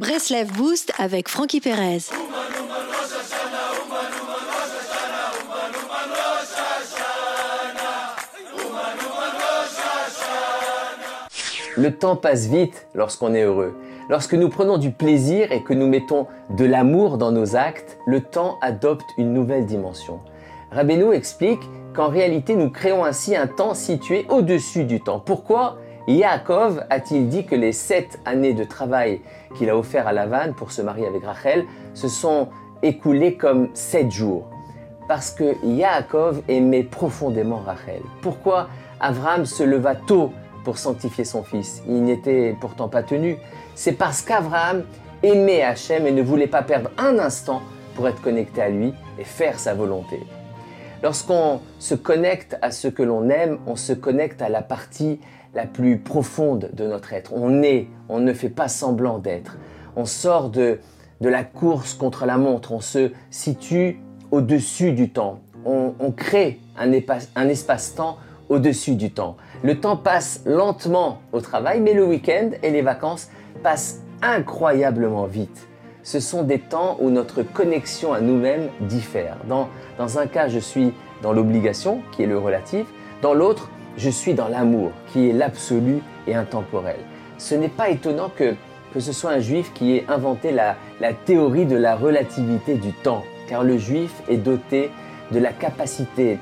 Breslev Boost avec Frankie Perez. Le temps passe vite lorsqu'on est heureux. Lorsque nous prenons du plaisir et que nous mettons de l'amour dans nos actes, le temps adopte une nouvelle dimension. Rabbeinu explique qu'en réalité nous créons ainsi un temps situé au-dessus du temps. Pourquoi? Yaakov a-t-il dit que les sept années de travail qu'il a offert à Lavan pour se marier avec Rachel se sont écoulées comme sept jours? Parce que Yaakov aimait profondément Rachel. Pourquoi Avram se leva tôt pour sanctifier son fils? Il n'était pourtant pas tenu. C'est parce qu'Abraham aimait Hachem et ne voulait pas perdre un instant pour être connecté à lui et faire sa volonté. Lorsqu'on se connecte à ce que l'on aime, on se connecte à la partie la plus profonde de notre être. On est, on ne fait pas semblant d'être. On sort de, de la course contre la montre, on se situe au-dessus du temps. On, crée un, un espace-temps au-dessus du temps. Le temps passe lentement au travail, mais le week-end et les vacances passent incroyablement vite. Ce sont des temps où notre connexion à nous-mêmes diffère. Dans, dans un cas, je suis dans l'obligation, qui est le relatif. Dans l'autre, je suis dans l'amour, qui est l'absolu et intemporel. Ce n'est pas étonnant que, que ce soit un juif qui ait inventé la, la théorie de la relativité du temps, car le juif est doté de la capacité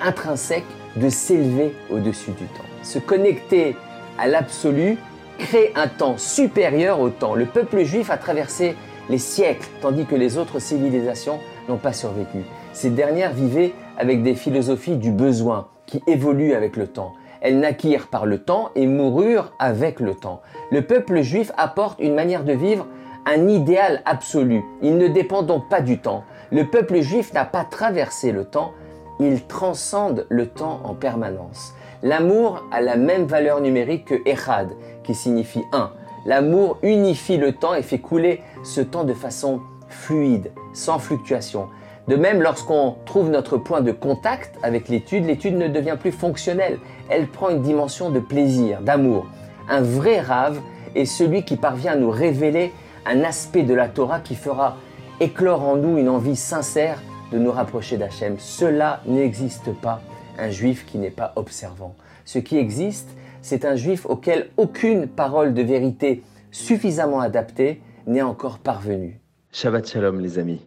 intrinsèque de s'élever au-dessus du temps. Se connecter à l'absolu crée un temps supérieur au temps. Le peuple juif a traversé les siècles, tandis que les autres civilisations n'ont pas survécu. Ces dernières vivaient avec des philosophies du besoin qui évoluent avec le temps. Elles naquirent par le temps et moururent avec le temps. Le peuple juif apporte une manière de vivre, un idéal absolu. Il ne dépend donc pas du temps. Le peuple juif n'a pas traversé le temps, il transcende le temps en permanence. L'amour a la même valeur numérique que Echad, qui signifie un. L'amour unifie le temps et fait couler ce temps de façon fluide, sans fluctuation. De même, lorsqu'on trouve notre point de contact avec l'étude, l'étude ne devient plus fonctionnelle. Elle prend une dimension de plaisir, d'amour. Un vrai rave est celui qui parvient à nous révéler un aspect de la Torah qui fera éclore en nous une envie sincère de nous rapprocher d'Hachem. Cela n'existe pas, un juif qui n'est pas observant. Ce qui existe, c'est un juif auquel aucune parole de vérité suffisamment adaptée n'est encore parvenue. Shabbat Shalom les amis.